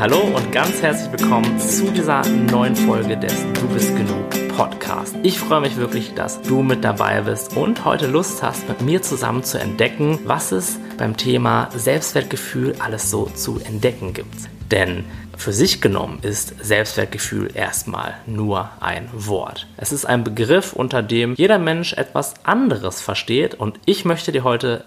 Hallo und ganz herzlich willkommen zu dieser neuen Folge des Du bist genug Podcast. Ich freue mich wirklich, dass du mit dabei bist und heute Lust hast, mit mir zusammen zu entdecken, was es beim Thema Selbstwertgefühl alles so zu entdecken gibt. Denn für sich genommen ist Selbstwertgefühl erstmal nur ein Wort. Es ist ein Begriff, unter dem jeder Mensch etwas anderes versteht und ich möchte dir heute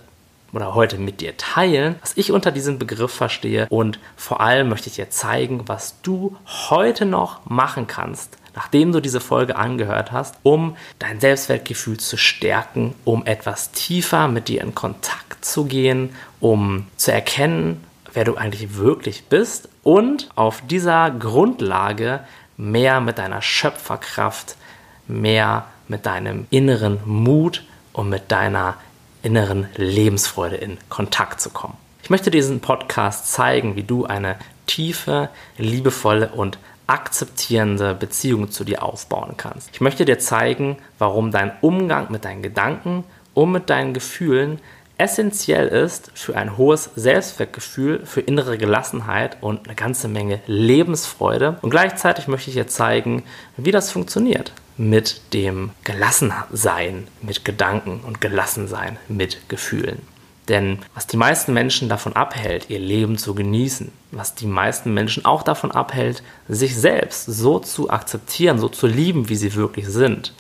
oder heute mit dir teilen, was ich unter diesem Begriff verstehe. Und vor allem möchte ich dir zeigen, was du heute noch machen kannst, nachdem du diese Folge angehört hast, um dein Selbstwertgefühl zu stärken, um etwas tiefer mit dir in Kontakt zu gehen, um zu erkennen, wer du eigentlich wirklich bist und auf dieser Grundlage mehr mit deiner Schöpferkraft, mehr mit deinem inneren Mut und mit deiner inneren Lebensfreude in Kontakt zu kommen. Ich möchte diesen Podcast zeigen, wie du eine tiefe, liebevolle und akzeptierende Beziehung zu dir aufbauen kannst. Ich möchte dir zeigen, warum dein Umgang mit deinen Gedanken und mit deinen Gefühlen essentiell ist für ein hohes Selbstwertgefühl, für innere Gelassenheit und eine ganze Menge Lebensfreude. Und gleichzeitig möchte ich dir zeigen, wie das funktioniert mit dem Gelassensein mit Gedanken und Gelassensein mit Gefühlen. Denn was die meisten Menschen davon abhält, ihr Leben zu genießen, was die meisten Menschen auch davon abhält, sich selbst so zu akzeptieren, so zu lieben, wie sie wirklich sind,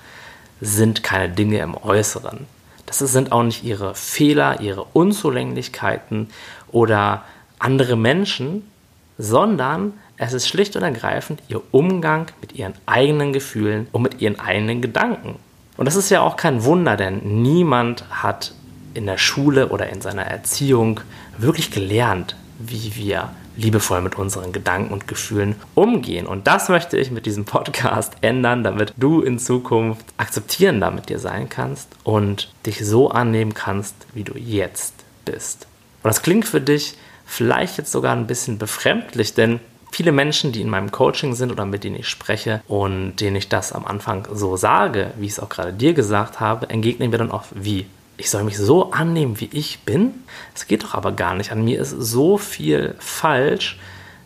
sind keine Dinge im Äußeren. Das sind auch nicht ihre Fehler, ihre Unzulänglichkeiten oder andere Menschen, sondern es ist schlicht und ergreifend ihr Umgang mit ihren eigenen Gefühlen und mit ihren eigenen Gedanken. Und das ist ja auch kein Wunder, denn niemand hat in der Schule oder in seiner Erziehung wirklich gelernt, wie wir liebevoll mit unseren Gedanken und Gefühlen umgehen. Und das möchte ich mit diesem Podcast ändern, damit du in Zukunft akzeptierender mit dir sein kannst und dich so annehmen kannst, wie du jetzt bist. Und das klingt für dich vielleicht jetzt sogar ein bisschen befremdlich, denn viele Menschen, die in meinem Coaching sind oder mit denen ich spreche und denen ich das am Anfang so sage, wie ich es auch gerade dir gesagt habe, entgegnen mir dann oft, wie? Ich soll mich so annehmen, wie ich bin? Es geht doch aber gar nicht. An mir ist so viel falsch.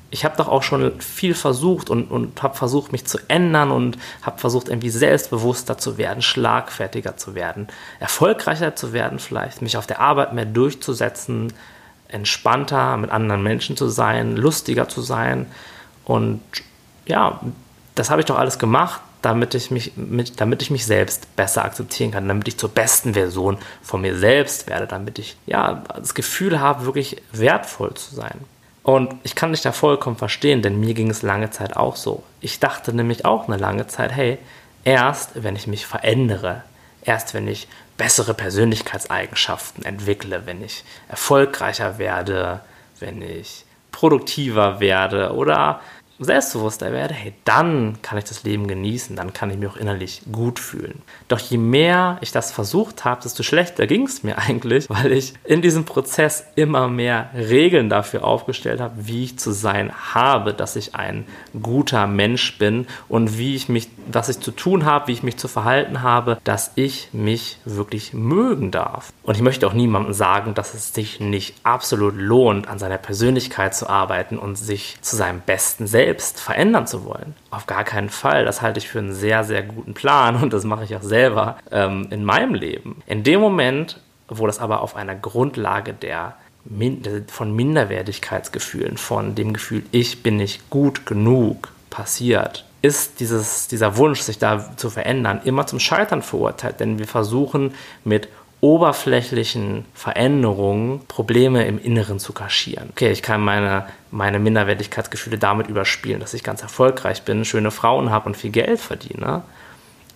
Ich habe doch auch schon viel versucht und, und habe versucht, mich zu ändern und habe versucht, irgendwie selbstbewusster zu werden, schlagfertiger zu werden, erfolgreicher zu werden vielleicht, mich auf der Arbeit mehr durchzusetzen, entspannter mit anderen Menschen zu sein, lustiger zu sein. Und ja, das habe ich doch alles gemacht, damit ich, mich, mit, damit ich mich selbst besser akzeptieren kann, damit ich zur besten Version von mir selbst werde, damit ich ja das Gefühl habe, wirklich wertvoll zu sein. Und ich kann dich da vollkommen verstehen, denn mir ging es lange Zeit auch so. Ich dachte nämlich auch eine lange Zeit, hey, erst wenn ich mich verändere, erst wenn ich bessere Persönlichkeitseigenschaften entwickle, wenn ich erfolgreicher werde, wenn ich produktiver werde oder selbstbewusster werde, hey, dann kann ich das Leben genießen, dann kann ich mich auch innerlich gut fühlen. Doch je mehr ich das versucht habe, desto schlechter ging es mir eigentlich, weil ich in diesem Prozess immer mehr Regeln dafür aufgestellt habe, wie ich zu sein habe, dass ich ein guter Mensch bin und wie ich mich, was ich zu tun habe, wie ich mich zu verhalten habe, dass ich mich wirklich mögen darf. Und ich möchte auch niemandem sagen, dass es sich nicht absolut lohnt, an seiner Persönlichkeit zu arbeiten und sich zu seinem besten Selbst selbst verändern zu wollen. Auf gar keinen Fall. Das halte ich für einen sehr, sehr guten Plan und das mache ich auch selber ähm, in meinem Leben. In dem Moment, wo das aber auf einer Grundlage der von Minderwertigkeitsgefühlen, von dem Gefühl, ich bin nicht gut genug passiert, ist dieses, dieser Wunsch, sich da zu verändern, immer zum Scheitern verurteilt. Denn wir versuchen mit oberflächlichen Veränderungen Probleme im Inneren zu kaschieren. Okay, ich kann meine, meine Minderwertigkeitsgefühle damit überspielen, dass ich ganz erfolgreich bin, schöne Frauen habe und viel Geld verdiene.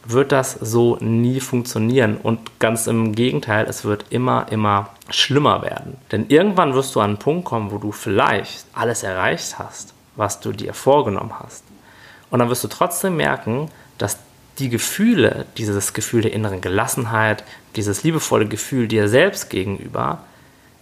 Wird das so nie funktionieren und ganz im Gegenteil, es wird immer, immer schlimmer werden. Denn irgendwann wirst du an einen Punkt kommen, wo du vielleicht alles erreicht hast, was du dir vorgenommen hast. Und dann wirst du trotzdem merken, dass die Gefühle, dieses Gefühl der inneren Gelassenheit, dieses liebevolle Gefühl dir selbst gegenüber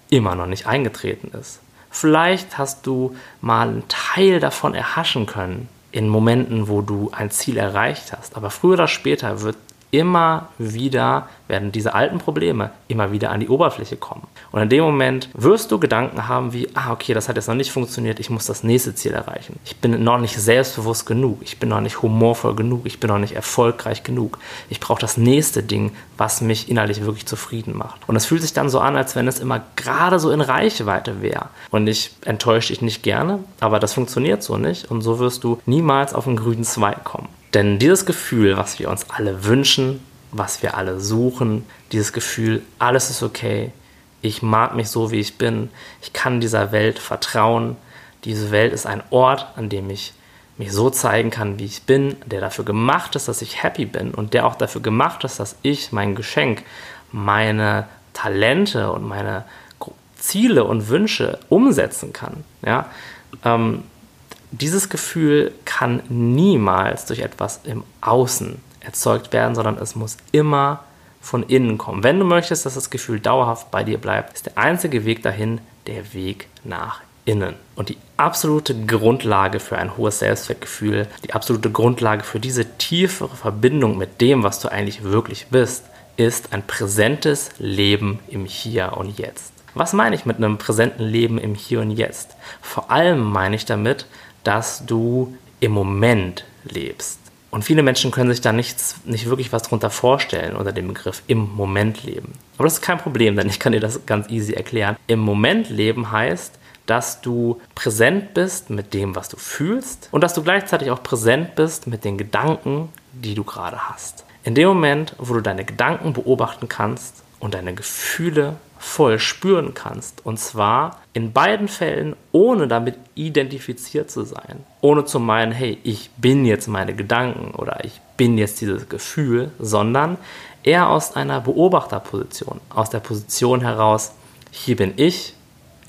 immer noch nicht eingetreten ist. Vielleicht hast du mal einen Teil davon erhaschen können in Momenten, wo du ein Ziel erreicht hast, aber früher oder später wird immer wieder, werden diese alten Probleme immer wieder an die Oberfläche kommen. Und in dem Moment wirst du Gedanken haben wie, ah, okay, das hat jetzt noch nicht funktioniert, ich muss das nächste Ziel erreichen. Ich bin noch nicht selbstbewusst genug, ich bin noch nicht humorvoll genug, ich bin noch nicht erfolgreich genug. Ich brauche das nächste Ding, was mich innerlich wirklich zufrieden macht. Und es fühlt sich dann so an, als wenn es immer gerade so in Reichweite wäre. Und ich enttäusche dich nicht gerne, aber das funktioniert so nicht. Und so wirst du niemals auf den grünen Zweig kommen. Denn dieses Gefühl, was wir uns alle wünschen, was wir alle suchen, dieses Gefühl, alles ist okay, ich mag mich so, wie ich bin, ich kann dieser Welt vertrauen, diese Welt ist ein Ort, an dem ich mich so zeigen kann, wie ich bin, der dafür gemacht ist, dass ich happy bin und der auch dafür gemacht ist, dass ich mein Geschenk, meine Talente und meine Ziele und Wünsche umsetzen kann. Ja? Ähm, dieses Gefühl kann niemals durch etwas im Außen erzeugt werden, sondern es muss immer von innen kommen. Wenn du möchtest, dass das Gefühl dauerhaft bei dir bleibt, ist der einzige Weg dahin der Weg nach innen. Und die absolute Grundlage für ein hohes Selbstwertgefühl, die absolute Grundlage für diese tiefere Verbindung mit dem, was du eigentlich wirklich bist, ist ein präsentes Leben im Hier und Jetzt. Was meine ich mit einem präsenten Leben im Hier und Jetzt? Vor allem meine ich damit, dass du im Moment lebst. Und viele Menschen können sich da nichts, nicht wirklich was drunter vorstellen unter dem Begriff im Moment leben. Aber das ist kein Problem, denn ich kann dir das ganz easy erklären. Im Moment leben heißt, dass du präsent bist mit dem, was du fühlst und dass du gleichzeitig auch präsent bist mit den Gedanken, die du gerade hast. In dem Moment, wo du deine Gedanken beobachten kannst und deine Gefühle voll spüren kannst. Und zwar in beiden Fällen, ohne damit identifiziert zu sein. Ohne zu meinen, hey, ich bin jetzt meine Gedanken oder ich bin jetzt dieses Gefühl, sondern eher aus einer Beobachterposition, aus der Position heraus, hier bin ich,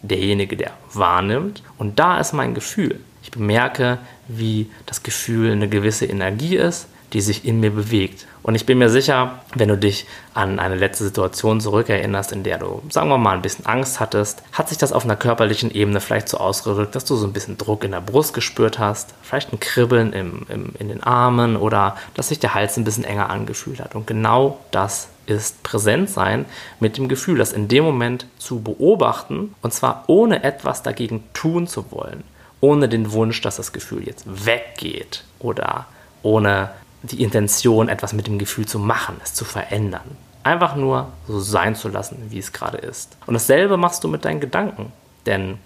derjenige, der wahrnimmt, und da ist mein Gefühl. Ich bemerke, wie das Gefühl eine gewisse Energie ist, die sich in mir bewegt. Und ich bin mir sicher, wenn du dich an eine letzte Situation zurückerinnerst, in der du, sagen wir mal, ein bisschen Angst hattest, hat sich das auf einer körperlichen Ebene vielleicht so ausgedrückt, dass du so ein bisschen Druck in der Brust gespürt hast, vielleicht ein Kribbeln im, im, in den Armen oder dass sich der Hals ein bisschen enger angefühlt hat. Und genau das ist Präsentsein mit dem Gefühl, das in dem Moment zu beobachten und zwar ohne etwas dagegen tun zu wollen, ohne den Wunsch, dass das Gefühl jetzt weggeht oder ohne die Intention, etwas mit dem Gefühl zu machen, es zu verändern. Einfach nur so sein zu lassen, wie es gerade ist. Und dasselbe machst du mit deinen Gedanken. Denn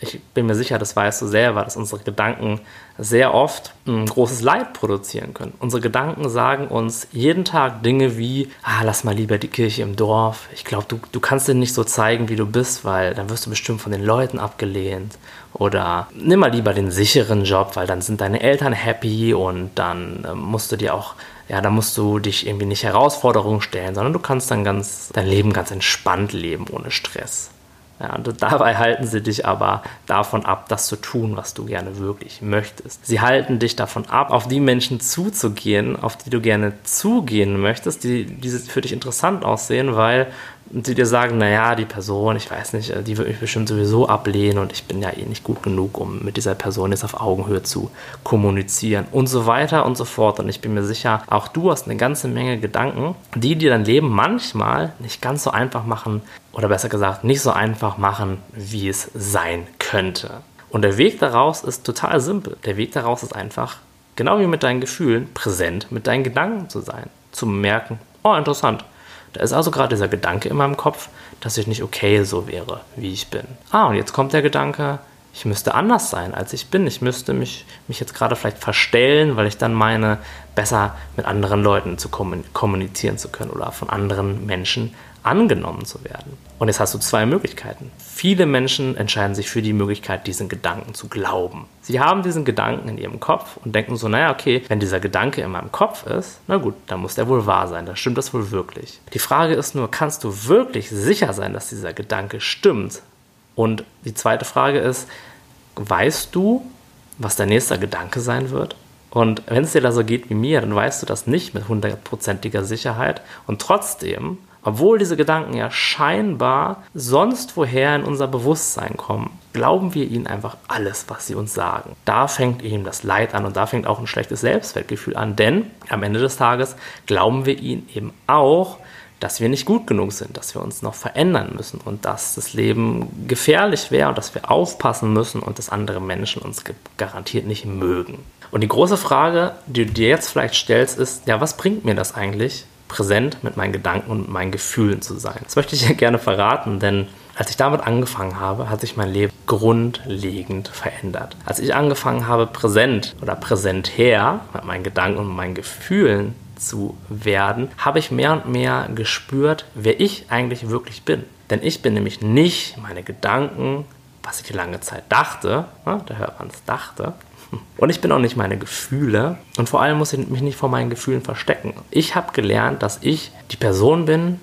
ich bin mir sicher, das weißt du selber, dass unsere Gedanken sehr oft ein großes Leid produzieren können. Unsere Gedanken sagen uns jeden Tag Dinge wie, ah, lass mal lieber die Kirche im Dorf. Ich glaube, du, du kannst dir nicht so zeigen, wie du bist, weil dann wirst du bestimmt von den Leuten abgelehnt. Oder nimm mal lieber den sicheren Job, weil dann sind deine Eltern happy und dann äh, musst du dir auch ja, da musst du dich irgendwie nicht Herausforderungen stellen, sondern du kannst dann ganz dein Leben ganz entspannt leben, ohne Stress. Ja, und dabei halten sie dich aber davon ab, das zu tun, was du gerne wirklich möchtest. Sie halten dich davon ab, auf die Menschen zuzugehen, auf die du gerne zugehen möchtest, die, die für dich interessant aussehen, weil sie dir sagen, naja, die Person, ich weiß nicht, die wird mich bestimmt sowieso ablehnen und ich bin ja eh nicht gut genug, um mit dieser Person jetzt auf Augenhöhe zu kommunizieren und so weiter und so fort. Und ich bin mir sicher, auch du hast eine ganze Menge Gedanken, die dir dein Leben manchmal nicht ganz so einfach machen oder besser gesagt nicht so einfach machen, wie es sein könnte. Und der Weg daraus ist total simpel. Der Weg daraus ist einfach, genau wie mit deinen Gefühlen, präsent mit deinen Gedanken zu sein. Zu merken, oh interessant, da ist also gerade dieser Gedanke in meinem Kopf, dass ich nicht okay so wäre, wie ich bin. Ah, und jetzt kommt der Gedanke, ich müsste anders sein, als ich bin. Ich müsste mich, mich jetzt gerade vielleicht verstellen, weil ich dann meine, besser mit anderen Leuten zu kommunizieren zu können oder von anderen Menschen angenommen zu werden. Und jetzt hast du zwei Möglichkeiten. Viele Menschen entscheiden sich für die Möglichkeit, diesen Gedanken zu glauben. Sie haben diesen Gedanken in ihrem Kopf und denken so, naja, okay, wenn dieser Gedanke in meinem Kopf ist, na gut, dann muss der wohl wahr sein, dann stimmt das wohl wirklich. Die Frage ist nur, kannst du wirklich sicher sein, dass dieser Gedanke stimmt? Und die zweite Frage ist, weißt du, was dein nächster Gedanke sein wird? Und wenn es dir da so geht wie mir, dann weißt du das nicht mit hundertprozentiger Sicherheit. Und trotzdem Obwohl diese Gedanken ja scheinbar sonst woher in unser Bewusstsein kommen, glauben wir ihnen einfach alles, was sie uns sagen. Da fängt eben das Leid an und da fängt auch ein schlechtes Selbstwertgefühl an, denn am Ende des Tages glauben wir ihnen eben auch, dass wir nicht gut genug sind, dass wir uns noch verändern müssen und dass das Leben gefährlich wäre und dass wir aufpassen müssen und dass andere Menschen uns garantiert nicht mögen. Und die große Frage, die du dir jetzt vielleicht stellst, ist, ja, was bringt mir das eigentlich, präsent mit meinen Gedanken und meinen Gefühlen zu sein? Das möchte ich dir gerne verraten, denn als ich damit angefangen habe, hat sich mein Leben grundlegend verändert. Als ich angefangen habe, präsent oder präsentär mit meinen Gedanken und meinen Gefühlen zu werden, habe ich mehr und mehr gespürt, wer ich eigentlich wirklich bin. Denn ich bin nämlich nicht meine Gedanken, was ich lange Zeit dachte, ne, da hört man es dachte, und ich bin auch nicht meine Gefühle und vor allem muss ich mich nicht vor meinen Gefühlen verstecken. Ich habe gelernt, dass ich die Person bin,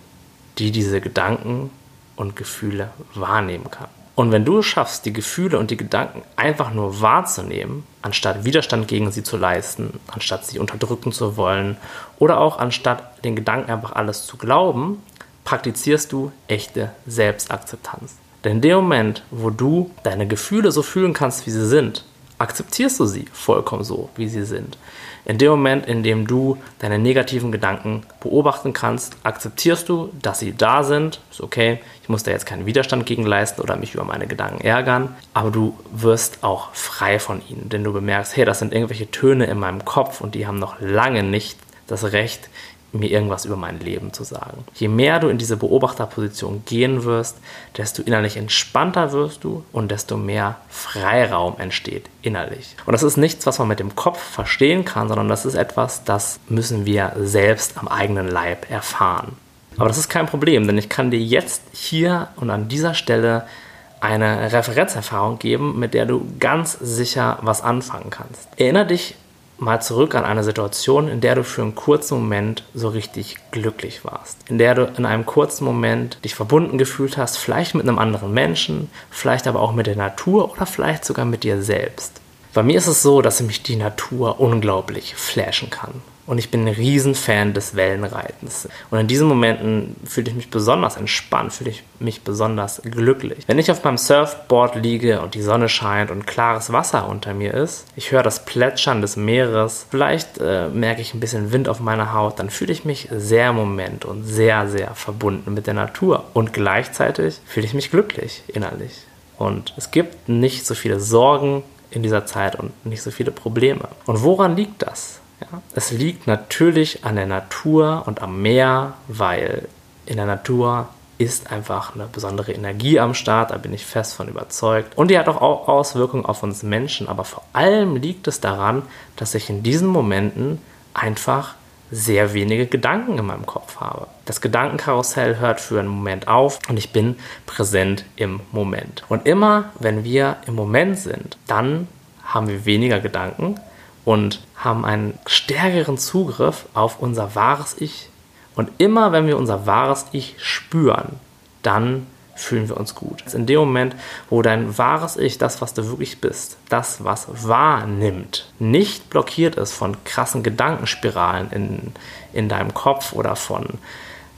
die diese Gedanken und Gefühle wahrnehmen kann. Und wenn du es schaffst, die Gefühle und die Gedanken einfach nur wahrzunehmen, anstatt Widerstand gegen sie zu leisten, anstatt sie unterdrücken zu wollen oder auch anstatt den Gedanken einfach alles zu glauben, praktizierst du echte Selbstakzeptanz. Denn in dem Moment, wo du deine Gefühle so fühlen kannst, wie sie sind, akzeptierst du sie vollkommen so, wie sie sind. In dem Moment, in dem du deine negativen Gedanken beobachten kannst, akzeptierst du, dass sie da sind. Ist okay, ich muss da jetzt keinen Widerstand gegen leisten oder mich über meine Gedanken ärgern, aber du wirst auch frei von ihnen, denn du bemerkst, hey, das sind irgendwelche Töne in meinem Kopf und die haben noch lange nicht das Recht, mir irgendwas über mein Leben zu sagen. Je mehr du in diese Beobachterposition gehen wirst, desto innerlich entspannter wirst du und desto mehr Freiraum entsteht innerlich. Und das ist nichts, was man mit dem Kopf verstehen kann, sondern das ist etwas, das müssen wir selbst am eigenen Leib erfahren. Aber das ist kein Problem, denn ich kann dir jetzt hier und an dieser Stelle eine Referenzerfahrung geben, mit der du ganz sicher was anfangen kannst. Erinnere dich mal zurück an eine Situation, in der du für einen kurzen Moment so richtig glücklich warst. In der du in einem kurzen Moment dich verbunden gefühlt hast, vielleicht mit einem anderen Menschen, vielleicht aber auch mit der Natur oder vielleicht sogar mit dir selbst. Bei mir ist es so, dass mich die Natur unglaublich flashen kann. Und ich bin ein Riesenfan des Wellenreitens. Und in diesen Momenten fühle ich mich besonders entspannt, fühle ich mich besonders glücklich. Wenn ich auf meinem Surfboard liege und die Sonne scheint und klares Wasser unter mir ist, ich höre das Plätschern des Meeres, vielleicht äh, merke ich ein bisschen Wind auf meiner Haut, dann fühle ich mich sehr im Moment und sehr, sehr verbunden mit der Natur. Und gleichzeitig fühle ich mich glücklich innerlich. Und es gibt nicht so viele Sorgen in dieser Zeit und nicht so viele Probleme. Und woran liegt das? Ja, es liegt natürlich an der Natur und am Meer, weil in der Natur ist einfach eine besondere Energie am Start, da bin ich fest von überzeugt. Und die hat auch Auswirkungen auf uns Menschen, aber vor allem liegt es daran, dass ich in diesen Momenten einfach sehr wenige Gedanken in meinem Kopf habe. Das Gedankenkarussell hört für einen Moment auf und ich bin präsent im Moment. Und immer, wenn wir im Moment sind, dann haben wir weniger Gedanken, und haben einen stärkeren Zugriff auf unser wahres Ich. Und immer wenn wir unser wahres Ich spüren, dann fühlen wir uns gut. In dem Moment, wo dein wahres Ich, das, was du wirklich bist, das, was wahrnimmt, nicht blockiert ist von krassen Gedankenspiralen in, in deinem Kopf oder von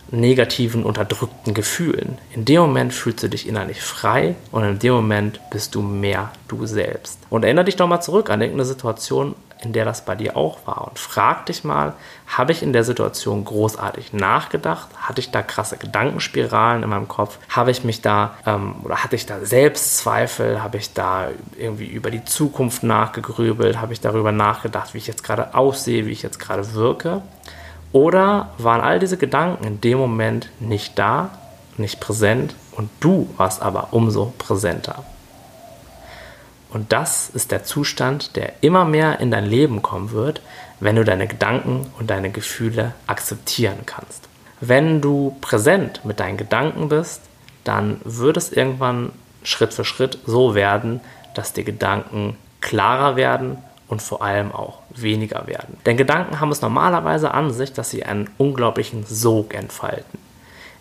negativen, unterdrückten Gefühlen. In dem Moment fühlst du dich innerlich frei und in dem Moment bist du mehr du selbst. Und erinnere dich doch mal zurück an irgendeine Situation, in der das bei dir auch war. Und frag dich mal, habe ich in der Situation großartig nachgedacht? Hatte ich da krasse Gedankenspiralen in meinem Kopf? Habe ich mich da, ähm, oder hatte ich da Selbstzweifel? Habe ich da irgendwie über die Zukunft nachgegrübelt? Habe ich darüber nachgedacht, wie ich jetzt gerade aussehe, wie ich jetzt gerade wirke? Oder waren all diese Gedanken in dem Moment nicht da, nicht präsent und du warst aber umso präsenter? Und das ist der Zustand, der immer mehr in dein Leben kommen wird, wenn du deine Gedanken und deine Gefühle akzeptieren kannst. Wenn du präsent mit deinen Gedanken bist, dann wird es irgendwann Schritt für Schritt so werden, dass die Gedanken klarer werden und vor allem auch weniger werden. Denn Gedanken haben es normalerweise an sich, dass sie einen unglaublichen Sog entfalten.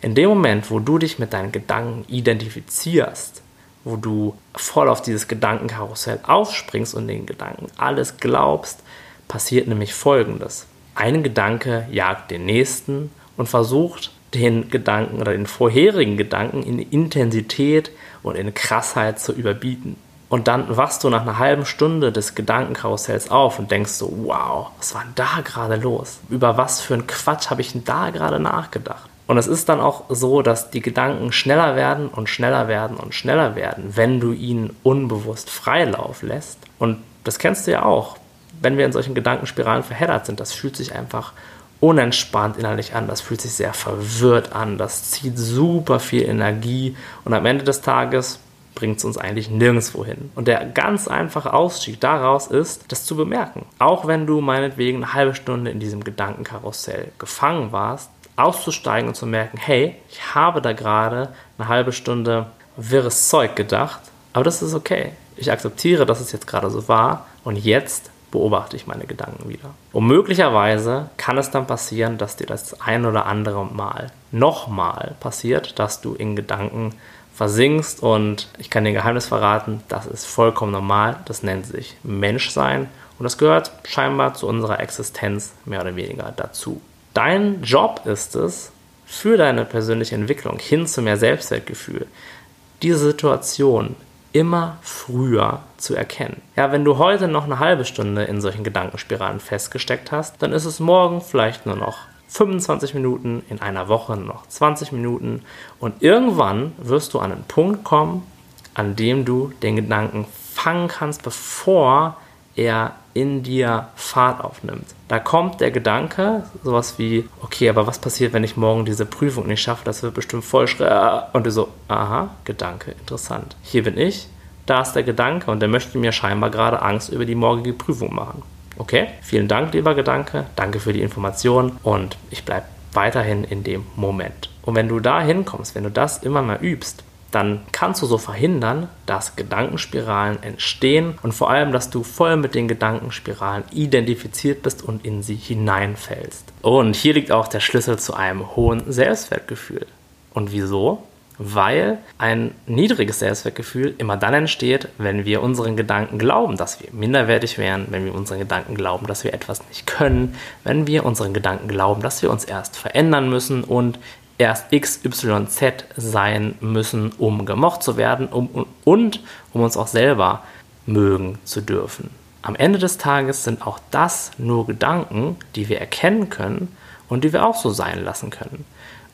In dem Moment, wo du dich mit deinen Gedanken identifizierst, wo du voll auf dieses Gedankenkarussell aufspringst und den Gedanken alles glaubst, passiert nämlich Folgendes. Ein Gedanke jagt den nächsten und versucht den Gedanken oder den vorherigen Gedanken in Intensität und in Krassheit zu überbieten. Und dann wachst du nach einer halben Stunde des Gedankenkarussells auf und denkst so, wow, was war denn da gerade los? Über was für einen Quatsch habe ich denn da gerade nachgedacht? Und es ist dann auch so, dass die Gedanken schneller werden und schneller werden und schneller werden, wenn du ihnen unbewusst Freilauf lässt. Und das kennst du ja auch. Wenn wir in solchen Gedankenspiralen verheddert sind, das fühlt sich einfach unentspannt innerlich an, das fühlt sich sehr verwirrt an, das zieht super viel Energie und am Ende des Tages bringt es uns eigentlich nirgendwo hin. Und der ganz einfache Ausstieg daraus ist, das zu bemerken. Auch wenn du meinetwegen eine halbe Stunde in diesem Gedankenkarussell gefangen warst, auszusteigen und zu merken, hey, ich habe da gerade eine halbe Stunde wirres Zeug gedacht, aber das ist okay. Ich akzeptiere, dass es jetzt gerade so war und jetzt beobachte ich meine Gedanken wieder. Und möglicherweise kann es dann passieren, dass dir das ein oder andere Mal nochmal passiert, dass du in Gedanken versinkst und ich kann dir ein Geheimnis verraten, das ist vollkommen normal, das nennt sich Menschsein und das gehört scheinbar zu unserer Existenz mehr oder weniger dazu. Dein Job ist es, für deine persönliche Entwicklung hin zu mehr Selbstwertgefühl, diese Situation immer früher zu erkennen. Ja, wenn du heute noch eine halbe Stunde in solchen Gedankenspiralen festgesteckt hast, dann ist es morgen vielleicht nur noch 25 Minuten, in einer Woche nur noch 20 Minuten und irgendwann wirst du an einen Punkt kommen, an dem du den Gedanken fangen kannst, bevor er in dir Fahrt aufnimmt. Da kommt der Gedanke, sowas wie, okay, aber was passiert, wenn ich morgen diese Prüfung nicht schaffe? Das wird bestimmt voll schwer. Und du so, aha, Gedanke, interessant. Hier bin ich, da ist der Gedanke und der möchte mir scheinbar gerade Angst über die morgige Prüfung machen. Okay, vielen Dank, lieber Gedanke, danke für die Information und ich bleibe weiterhin in dem Moment. Und wenn du da hinkommst, wenn du das immer mal übst, dann kannst du so verhindern, dass Gedankenspiralen entstehen und vor allem, dass du voll mit den Gedankenspiralen identifiziert bist und in sie hineinfällst. Und hier liegt auch der Schlüssel zu einem hohen Selbstwertgefühl. Und wieso? weil ein niedriges Selbstwertgefühl immer dann entsteht, wenn wir unseren Gedanken glauben, dass wir minderwertig wären, wenn wir unseren Gedanken glauben, dass wir etwas nicht können, wenn wir unseren Gedanken glauben, dass wir uns erst verändern müssen und erst XYZ sein müssen, um gemocht zu werden um, und um uns auch selber mögen zu dürfen. Am Ende des Tages sind auch das nur Gedanken, die wir erkennen können und die wir auch so sein lassen können.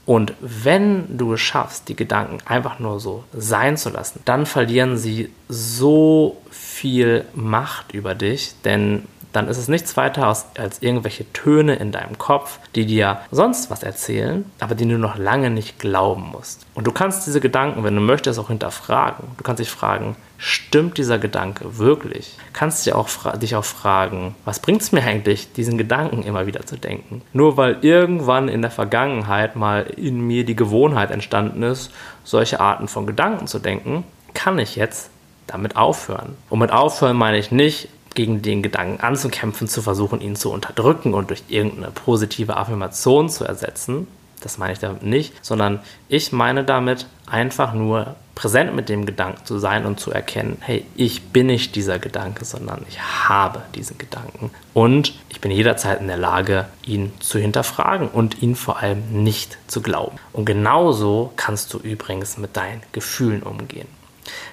Und wenn du es schaffst, die Gedanken einfach nur so sein zu lassen, dann verlieren sie so viel Macht über dich, denn dann ist es nichts weiter als, irgendwelche Töne in deinem Kopf, die dir sonst was erzählen, aber die du noch lange nicht glauben musst. Und du kannst diese Gedanken, wenn du möchtest, auch hinterfragen. Du kannst dich fragen, stimmt dieser Gedanke wirklich? Kannst du auch dich auch fragen, was bringt es mir eigentlich, diesen Gedanken immer wieder zu denken? Nur weil irgendwann in der Vergangenheit mal in mir die Gewohnheit entstanden ist, solche Arten von Gedanken zu denken, kann ich jetzt damit aufhören. Und mit aufhören meine ich nicht, gegen den Gedanken anzukämpfen, zu versuchen, ihn zu unterdrücken und durch irgendeine positive Affirmation zu ersetzen. Das meine ich damit nicht, sondern ich meine damit einfach nur präsent mit dem Gedanken zu sein und zu erkennen, hey, ich bin nicht dieser Gedanke, sondern ich habe diesen Gedanken. Und ich bin jederzeit in der Lage, ihn zu hinterfragen und ihn vor allem nicht zu glauben. Und genauso kannst du übrigens mit deinen Gefühlen umgehen.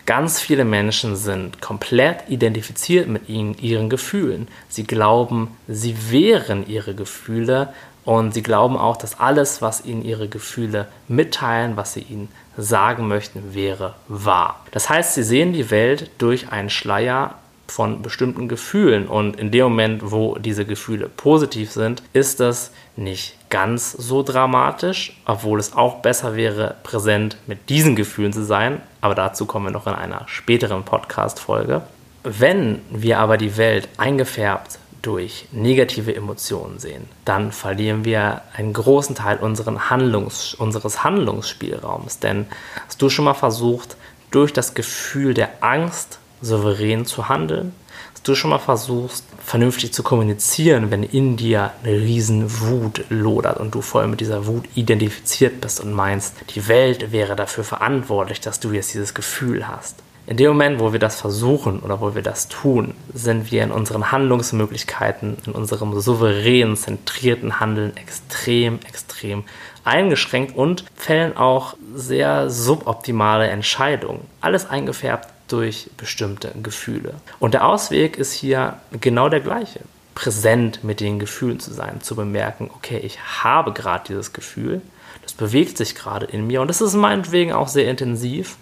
Ganz viele Menschen sind komplett identifiziert mit ihnen, ihren Gefühlen. Sie glauben, sie wären ihre Gefühle und sie glauben auch, dass alles, was ihnen ihre Gefühle mitteilen, was sie ihnen sagen möchten, wäre wahr. Das heißt, sie sehen die Welt durch einen Schleier von bestimmten Gefühlen und in dem Moment, wo diese Gefühle positiv sind, ist das nicht ganz so dramatisch, obwohl es auch besser wäre, präsent mit diesen Gefühlen zu sein, aber dazu kommen wir noch in einer späteren Podcast-Folge. Wenn wir aber die Welt eingefärbt durch negative Emotionen sehen, dann verlieren wir einen großen Teil Handlungs unseres Handlungsspielraums. Denn hast du schon mal versucht, durch das Gefühl der Angst souverän zu handeln? Hast du schon mal versucht, vernünftig zu kommunizieren, wenn in dir eine riesen Wut lodert und du voll mit dieser Wut identifiziert bist und meinst, die Welt wäre dafür verantwortlich, dass du jetzt dieses Gefühl hast? In dem Moment, wo wir das versuchen oder wo wir das tun, sind wir in unseren Handlungsmöglichkeiten, in unserem souveränen, zentrierten Handeln extrem, extrem eingeschränkt und fällen auch sehr suboptimale Entscheidungen. Alles eingefärbt durch bestimmte Gefühle. Und der Ausweg ist hier genau der gleiche. Präsent mit den Gefühlen zu sein, zu bemerken, okay, ich habe gerade dieses Gefühl, das bewegt sich gerade in mir und das ist meinetwegen auch sehr intensiv,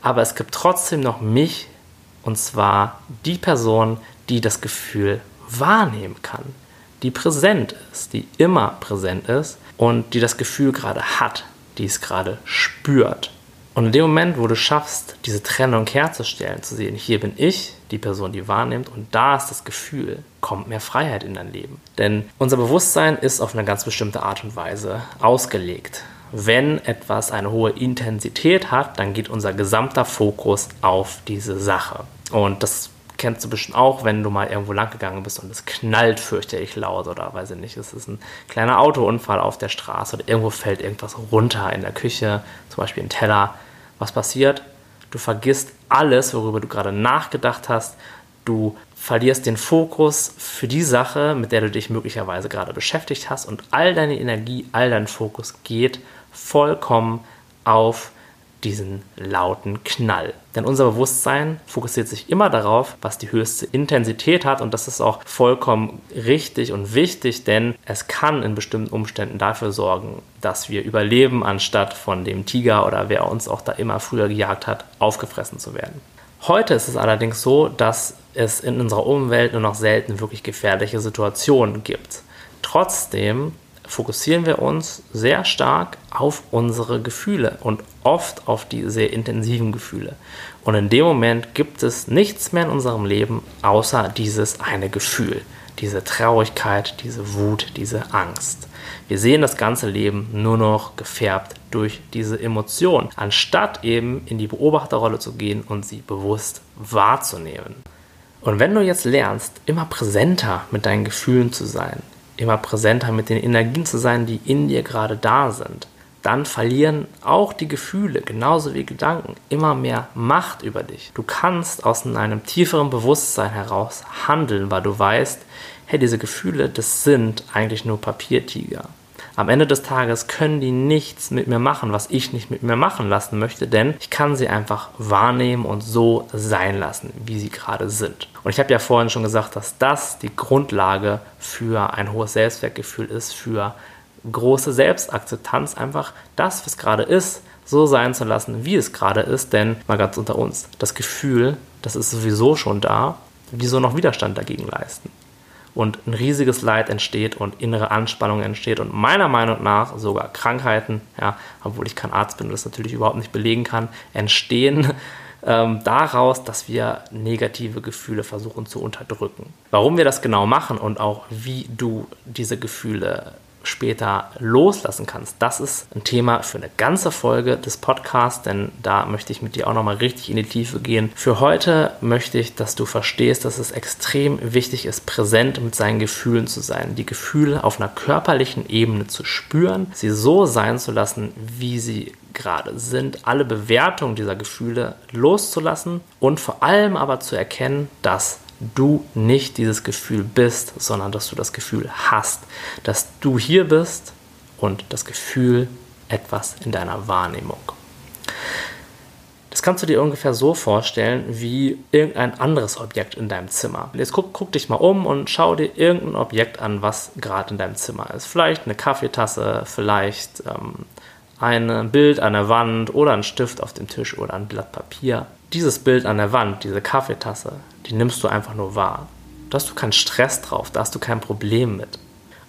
aber es gibt trotzdem noch mich und zwar die Person, die das Gefühl wahrnehmen kann, die präsent ist, die immer präsent ist und die das Gefühl gerade hat, die es gerade spürt. Und in dem Moment, wo du schaffst, diese Trennung herzustellen, zu sehen, hier bin ich, die Person, die wahrnimmt, und da ist das Gefühl, kommt mehr Freiheit in dein Leben. Denn unser Bewusstsein ist auf eine ganz bestimmte Art und Weise ausgelegt. Wenn etwas eine hohe Intensität hat, dann geht unser gesamter Fokus auf diese Sache. Und das kennst du bestimmt auch, wenn du mal irgendwo lang gegangen bist und es knallt fürchterlich laut oder weiß ich nicht, es ist ein kleiner Autounfall auf der Straße oder irgendwo fällt irgendwas runter in der Küche, zum Beispiel ein Teller. Was passiert? Du vergisst alles, worüber du gerade nachgedacht hast. Du verlierst den Fokus für die Sache, mit der du dich möglicherweise gerade beschäftigt hast und all deine Energie, all dein Fokus geht vollkommen auf diesen lauten Knall. Denn unser Bewusstsein fokussiert sich immer darauf, was die höchste Intensität hat und das ist auch vollkommen richtig und wichtig, denn es kann in bestimmten Umständen dafür sorgen, dass wir überleben, anstatt von dem Tiger oder wer uns auch da immer früher gejagt hat, aufgefressen zu werden. Heute ist es allerdings so, dass es in unserer Umwelt nur noch selten wirklich gefährliche Situationen gibt. Trotzdem fokussieren wir uns sehr stark auf unsere Gefühle und oft auf die sehr intensiven Gefühle. Und in dem Moment gibt es nichts mehr in unserem Leben außer dieses eine Gefühl, diese Traurigkeit, diese Wut, diese Angst. Wir sehen das ganze Leben nur noch gefärbt durch diese Emotion, anstatt eben in die Beobachterrolle zu gehen und sie bewusst wahrzunehmen. Und wenn du jetzt lernst, immer präsenter mit deinen Gefühlen zu sein, immer präsenter mit den Energien zu sein, die in dir gerade da sind, dann verlieren auch die Gefühle, genauso wie Gedanken, immer mehr Macht über dich. Du kannst aus einem tieferen Bewusstsein heraus handeln, weil du weißt, hey, diese Gefühle, das sind eigentlich nur Papiertiger. Am Ende des Tages können die nichts mit mir machen, was ich nicht mit mir machen lassen möchte, denn ich kann sie einfach wahrnehmen und so sein lassen, wie sie gerade sind. Und ich habe ja vorhin schon gesagt, dass das die Grundlage für ein hohes Selbstwertgefühl ist, für große Selbstakzeptanz, einfach das, was gerade ist, so sein zu lassen, wie es gerade ist, denn mal ganz unter uns, das Gefühl, das ist sowieso schon da, wieso noch Widerstand dagegen leisten? Und ein riesiges Leid entsteht und innere Anspannung entsteht und meiner Meinung nach sogar Krankheiten, ja, obwohl ich kein Arzt bin und das natürlich überhaupt nicht belegen kann, entstehen ähm, daraus, dass wir negative Gefühle versuchen zu unterdrücken. Warum wir das genau machen und auch wie du diese Gefühle später loslassen kannst. Das ist ein Thema für eine ganze Folge des Podcasts, denn da möchte ich mit dir auch nochmal richtig in die Tiefe gehen. Für heute möchte ich, dass du verstehst, dass es extrem wichtig ist, präsent mit seinen Gefühlen zu sein, die Gefühle auf einer körperlichen Ebene zu spüren, sie so sein zu lassen, wie sie gerade sind, alle Bewertungen dieser Gefühle loszulassen und vor allem aber zu erkennen, dass du nicht dieses Gefühl bist, sondern dass du das Gefühl hast, dass du hier bist und das Gefühl etwas in deiner Wahrnehmung. Das kannst du dir ungefähr so vorstellen wie irgendein anderes Objekt in deinem Zimmer. Jetzt guck, guck dich mal um und schau dir irgendein Objekt an, was gerade in deinem Zimmer ist. Vielleicht eine Kaffeetasse, vielleicht ähm, ein Bild an der Wand oder ein Stift auf dem Tisch oder ein Blatt Papier. Dieses Bild an der Wand, diese Kaffeetasse, die nimmst du einfach nur wahr. Da hast du keinen Stress drauf, da hast du kein Problem mit.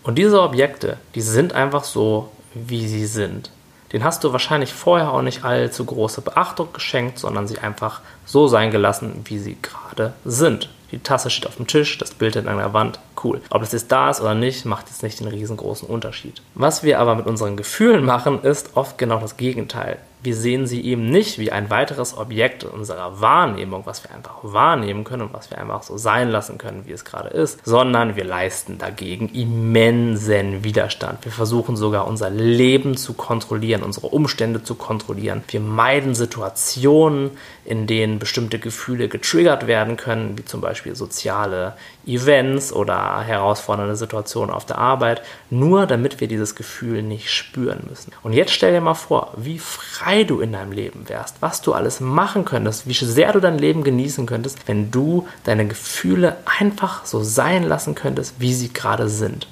Und diese Objekte, die sind einfach so, wie sie sind. Den hast du wahrscheinlich vorher auch nicht allzu große Beachtung geschenkt, sondern sie einfach so sein gelassen, wie sie gerade sind. Die Tasse steht auf dem Tisch, das Bild in einer Wand, cool. Ob es jetzt da ist oder nicht, macht jetzt nicht den riesengroßen Unterschied. Was wir aber mit unseren Gefühlen machen, ist oft genau das Gegenteil wir sehen sie eben nicht wie ein weiteres Objekt unserer Wahrnehmung, was wir einfach wahrnehmen können und was wir einfach so sein lassen können, wie es gerade ist, sondern wir leisten dagegen immensen Widerstand. Wir versuchen sogar unser Leben zu kontrollieren, unsere Umstände zu kontrollieren. Wir meiden Situationen, in denen bestimmte Gefühle getriggert werden können, wie zum Beispiel soziale Events oder herausfordernde Situationen auf der Arbeit, nur damit wir dieses Gefühl nicht spüren müssen. Und jetzt stell dir mal vor, wie frei du in deinem Leben wärst, was du alles machen könntest, wie sehr du dein Leben genießen könntest, wenn du deine Gefühle einfach so sein lassen könntest, wie sie gerade sind.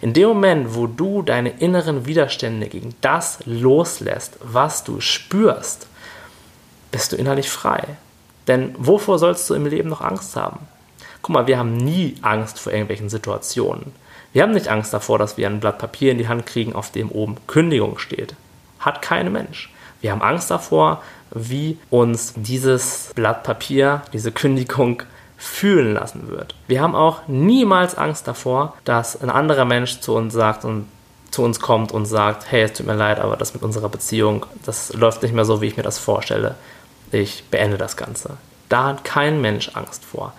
In dem Moment, wo du deine inneren Widerstände gegen das loslässt, was du spürst, bist du innerlich frei. Denn wovor sollst du im Leben noch Angst haben? Guck mal, wir haben nie Angst vor irgendwelchen Situationen. Wir haben nicht Angst davor, dass wir ein Blatt Papier in die Hand kriegen, auf dem oben Kündigung steht. Hat kein Mensch. Wir haben Angst davor, wie uns dieses Blatt Papier, diese Kündigung fühlen lassen wird. Wir haben auch niemals Angst davor, dass ein anderer Mensch zu uns sagt und zu uns kommt und sagt, hey, es tut mir leid, aber das mit unserer Beziehung, das läuft nicht mehr so, wie ich mir das vorstelle. Ich beende das Ganze. Da hat kein Mensch Angst vor.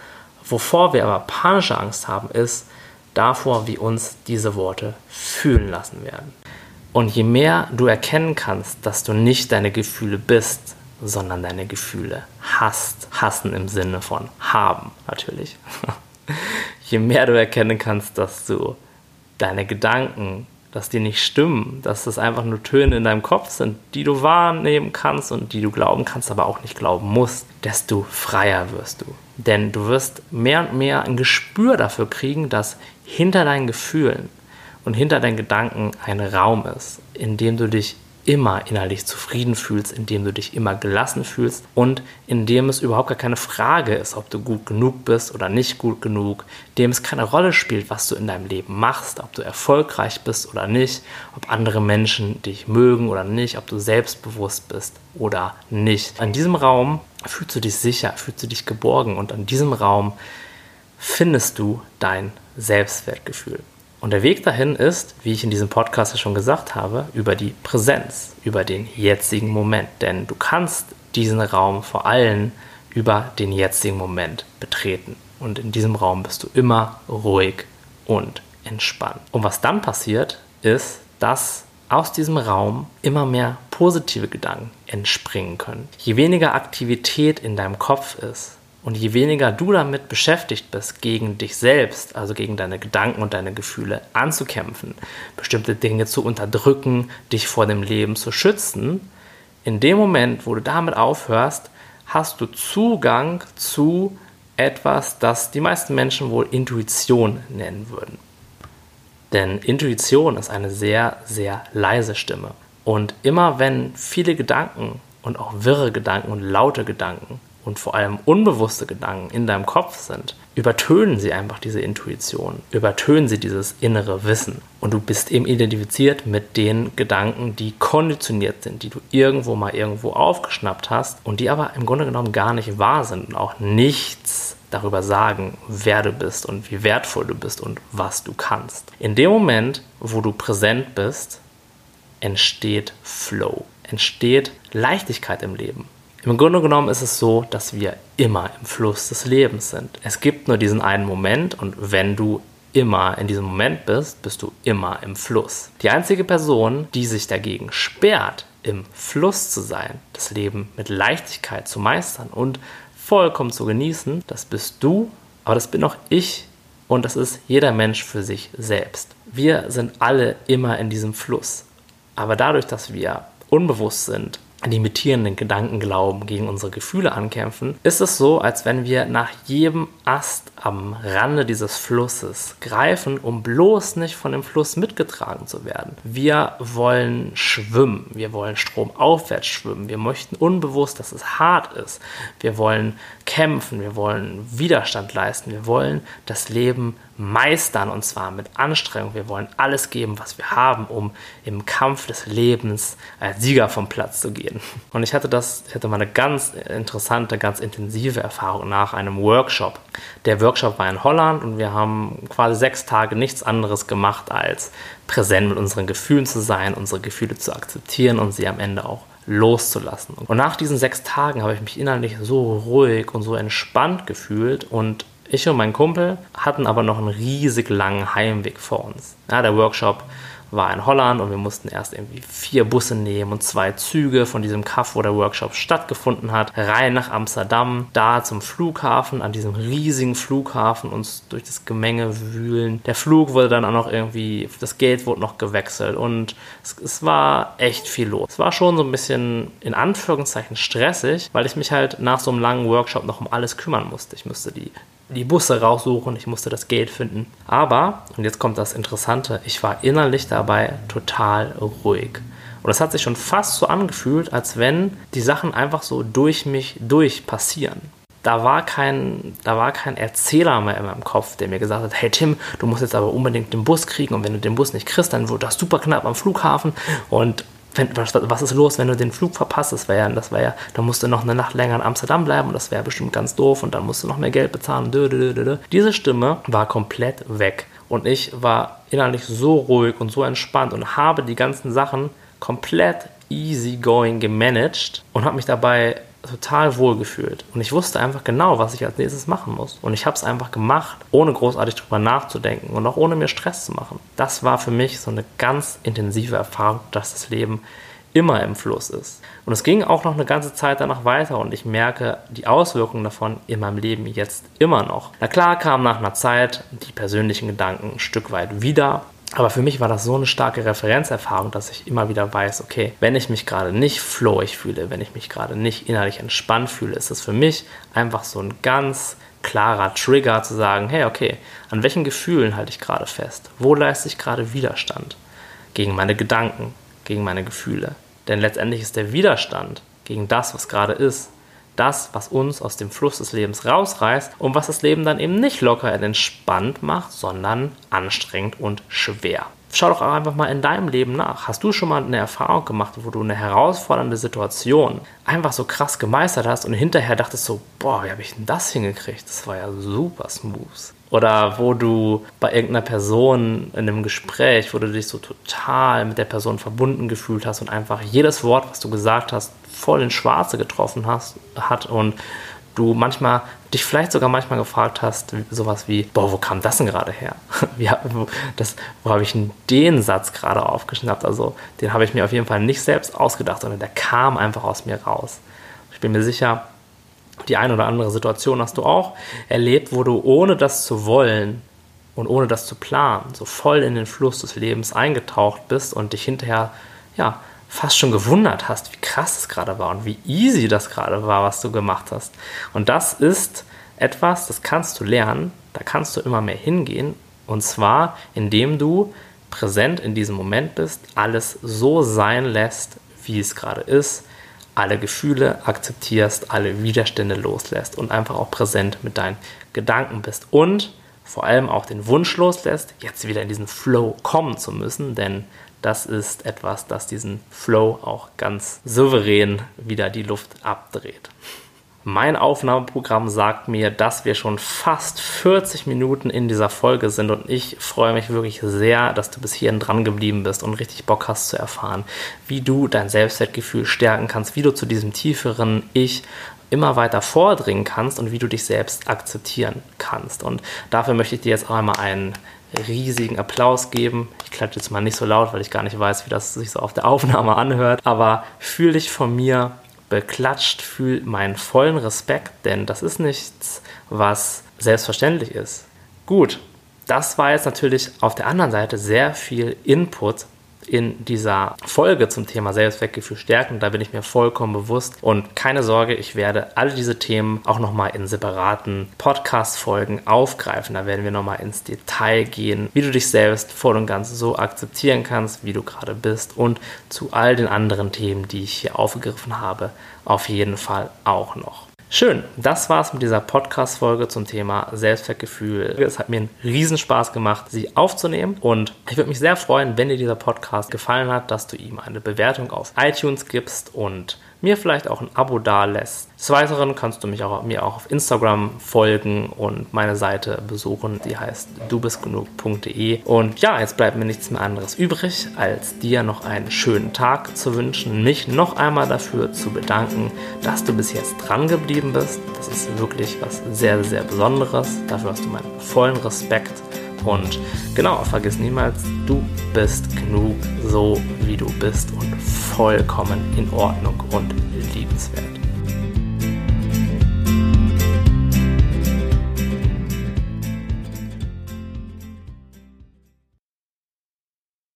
Wovor wir aber panische Angst haben, ist davor, wie uns diese Worte fühlen lassen werden. Und je mehr du erkennen kannst, dass du nicht deine Gefühle bist, sondern deine Gefühle hast. Hassen im Sinne von haben, natürlich. Je mehr du erkennen kannst, dass du deine Gedanken, dass die nicht stimmen, dass das einfach nur Töne in deinem Kopf sind, die du wahrnehmen kannst und die du glauben kannst, aber auch nicht glauben musst, desto freier wirst du. Denn du wirst mehr und mehr ein Gespür dafür kriegen, dass hinter deinen Gefühlen und hinter deinen Gedanken ein Raum ist, in dem du dich immer innerlich zufrieden fühlst, indem du dich immer gelassen fühlst und indem es überhaupt gar keine Frage ist, ob du gut genug bist oder nicht gut genug, dem es keine Rolle spielt, was du in deinem Leben machst, ob du erfolgreich bist oder nicht, ob andere Menschen dich mögen oder nicht, ob du selbstbewusst bist oder nicht. An diesem Raum fühlst du dich sicher, fühlst du dich geborgen und an diesem Raum findest du dein Selbstwertgefühl. Und der Weg dahin ist, wie ich in diesem Podcast ja schon gesagt habe, über die Präsenz, über den jetzigen Moment. Denn du kannst diesen Raum vor allem über den jetzigen Moment betreten. Und in diesem Raum bist du immer ruhig und entspannt. Und was dann passiert, ist, dass aus diesem Raum immer mehr positive Gedanken entspringen können. Je weniger Aktivität in deinem Kopf ist, und je weniger du damit beschäftigt bist, gegen dich selbst, also gegen deine Gedanken und deine Gefühle anzukämpfen, bestimmte Dinge zu unterdrücken, dich vor dem Leben zu schützen, in dem Moment, wo du damit aufhörst, hast du Zugang zu etwas, das die meisten Menschen wohl Intuition nennen würden. Denn Intuition ist eine sehr, sehr leise Stimme. Und immer wenn viele Gedanken und auch wirre Gedanken und laute Gedanken und vor allem unbewusste Gedanken in deinem Kopf sind, übertönen sie einfach diese Intuition, übertönen sie dieses innere Wissen. Und du bist eben identifiziert mit den Gedanken, die konditioniert sind, die du irgendwo mal irgendwo aufgeschnappt hast und die aber im Grunde genommen gar nicht wahr sind und auch nichts darüber sagen, wer du bist und wie wertvoll du bist und was du kannst. In dem Moment, wo du präsent bist, entsteht Flow, entsteht Leichtigkeit im Leben. Im Grunde genommen ist es so, dass wir immer im Fluss des Lebens sind. Es gibt nur diesen einen Moment und wenn du immer in diesem Moment bist, bist du immer im Fluss. Die einzige Person, die sich dagegen sperrt, im Fluss zu sein, das Leben mit Leichtigkeit zu meistern und vollkommen zu genießen, das bist du, aber das bin auch ich und das ist jeder Mensch für sich selbst. Wir sind alle immer in diesem Fluss. Aber dadurch, dass wir unbewusst sind limitierenden Gedankenglauben gegen unsere Gefühle ankämpfen, ist es so, als wenn wir nach jedem Ast am Rande dieses Flusses greifen, um bloß nicht von dem Fluss mitgetragen zu werden. Wir wollen schwimmen, wir wollen stromaufwärts schwimmen, wir möchten unbewusst, dass es hart ist, wir wollen kämpfen, wir wollen Widerstand leisten, wir wollen das Leben meistern und zwar mit Anstrengung. Wir wollen alles geben, was wir haben, um im Kampf des Lebens als Sieger vom Platz zu gehen. Und ich hatte das, ich hatte mal eine ganz interessante, ganz intensive Erfahrung nach einem Workshop. Der Workshop war in Holland und wir haben quasi sechs Tage nichts anderes gemacht, als präsent mit unseren Gefühlen zu sein, unsere Gefühle zu akzeptieren und sie am Ende auch loszulassen. Und nach diesen sechs Tagen habe ich mich innerlich so ruhig und so entspannt gefühlt und ich und mein Kumpel hatten aber noch einen riesig langen Heimweg vor uns. Ja, der Workshop war in Holland und wir mussten erst irgendwie vier Busse nehmen und zwei Züge von diesem Kaff, wo der Workshop stattgefunden hat, rein nach Amsterdam, da zum Flughafen, an diesem riesigen Flughafen uns durch das Gemenge wühlen. Der Flug wurde dann auch noch irgendwie, das Gate wurde noch gewechselt und es, es war echt viel los. Es war schon so ein bisschen in Anführungszeichen stressig, weil ich mich halt nach so einem langen Workshop noch um alles kümmern musste. Ich musste die die Busse raussuchen, ich musste das Geld finden. Aber, und jetzt kommt das Interessante, ich war innerlich dabei total ruhig. Und es hat sich schon fast so angefühlt, als wenn die Sachen einfach so durch mich durch passieren. Da war, kein, da war kein Erzähler mehr in meinem Kopf, der mir gesagt hat, hey Tim, du musst jetzt aber unbedingt den Bus kriegen und wenn du den Bus nicht kriegst, dann wird das super knapp am Flughafen und wenn, was, was, ist los, wenn du den Flug verpasst? Das wäre ja, das wäre ja, da musst du noch eine Nacht länger in Amsterdam bleiben und das wäre bestimmt ganz doof und dann musst du noch mehr Geld bezahlen. Diese Stimme war komplett weg und ich war innerlich so ruhig und so entspannt und habe die ganzen Sachen komplett easygoing gemanagt und habe mich dabei total wohl gefühlt. Und ich wusste einfach genau, was ich als nächstes machen muss. Und ich habe es einfach gemacht, ohne großartig drüber nachzudenken und auch ohne mir Stress zu machen. Das war für mich so eine ganz intensive Erfahrung, dass das Leben immer im Fluss ist. Und es ging auch noch eine ganze Zeit danach weiter und ich merke die Auswirkungen davon in meinem Leben jetzt immer noch. Na klar kamen nach einer Zeit die persönlichen Gedanken ein Stück weit wieder, aber für mich war das so eine starke Referenzerfahrung, dass ich immer wieder weiß, okay, wenn ich mich gerade nicht flowig fühle, wenn ich mich gerade nicht innerlich entspannt fühle, ist es für mich einfach so ein ganz klarer Trigger zu sagen, hey, okay, an welchen Gefühlen halte ich gerade fest? Wo leiste ich gerade Widerstand? Gegen meine Gedanken, gegen meine Gefühle. Denn letztendlich ist der Widerstand gegen das, was gerade ist, das, was uns aus dem Fluss des Lebens rausreißt und was das Leben dann eben nicht locker und entspannt macht, sondern anstrengend und schwer. Schau doch einfach mal in deinem Leben nach. Hast du schon mal eine Erfahrung gemacht, wo du eine herausfordernde Situation einfach so krass gemeistert hast und hinterher dachtest so, boah, wie habe ich denn das hingekriegt? Das war ja super smooth. Oder wo du bei irgendeiner Person in einem Gespräch, wo du dich so total mit der Person verbunden gefühlt hast und einfach jedes Wort, was du gesagt hast, voll ins Schwarze getroffen hast, hat und du manchmal dich vielleicht sogar manchmal gefragt hast, sowas wie, boah, wo kam das denn gerade her? Wie, das, wo habe ich denn den Satz gerade aufgeschnappt? Also den habe ich mir auf jeden Fall nicht selbst ausgedacht, sondern der kam einfach aus mir raus. Ich bin mir sicher, die eine oder andere Situation hast du auch erlebt, wo du ohne das zu wollen und ohne das zu planen, so voll in den Fluss des Lebens eingetaucht bist und dich hinterher, ja, fast schon gewundert hast, wie krass es gerade war und wie easy das gerade war, was du gemacht hast. Und das ist etwas, das kannst du lernen, da kannst du immer mehr hingehen. Und zwar, indem du präsent in diesem Moment bist, alles so sein lässt, wie es gerade ist, alle Gefühle akzeptierst, alle Widerstände loslässt und einfach auch präsent mit deinen Gedanken bist und vor allem auch den Wunsch loslässt, jetzt wieder in diesen Flow kommen zu müssen, denn das ist etwas, das diesen Flow auch ganz souverän wieder die Luft abdreht. Mein Aufnahmeprogramm sagt mir, dass wir schon fast 40 Minuten in dieser Folge sind und ich freue mich wirklich sehr, dass du bis hierhin dran geblieben bist und richtig Bock hast zu erfahren, wie du dein Selbstwertgefühl stärken kannst, wie du zu diesem tieferen Ich immer weiter vordringen kannst und wie du dich selbst akzeptieren kannst. Und dafür möchte ich dir jetzt auch einmal einen riesigen Applaus geben. Ich klatsche jetzt mal nicht so laut, weil ich gar nicht weiß, wie das sich so auf der Aufnahme anhört. Aber fühl dich von mir beklatscht, fühl meinen vollen Respekt, denn das ist nichts, was selbstverständlich ist. Gut, das war jetzt natürlich auf der anderen Seite sehr viel Input in dieser Folge zum Thema Selbstwertgefühl stärken. Da bin ich mir vollkommen bewusst. Und keine Sorge, ich werde alle diese Themen auch nochmal in separaten Podcast-Folgen aufgreifen. Da werden wir nochmal ins Detail gehen, wie du dich selbst voll und ganz so akzeptieren kannst, wie du gerade bist. Und zu all den anderen Themen, die ich hier aufgegriffen habe, auf jeden Fall auch noch. Schön, das war's mit dieser Podcast-Folge zum Thema Selbstwertgefühl. Es hat mir einen Riesenspaß gemacht, sie aufzunehmen und ich würde mich sehr freuen, wenn dir dieser Podcast gefallen hat, dass du ihm eine Bewertung auf iTunes gibst und mir vielleicht auch ein Abo da lässt. Des Weiteren kannst du mich auch, mir auch auf Instagram folgen und meine Seite besuchen. Die heißt dubistgenug.de. Und ja, jetzt bleibt mir nichts mehr anderes übrig, als dir noch einen schönen Tag zu wünschen, mich noch einmal dafür zu bedanken, dass du bis jetzt dran geblieben bist. Das ist wirklich was sehr, sehr Besonderes. Dafür hast du meinen vollen Respekt Und genau, vergiss niemals, du bist genug, so wie du bist und vollkommen in Ordnung und liebenswert.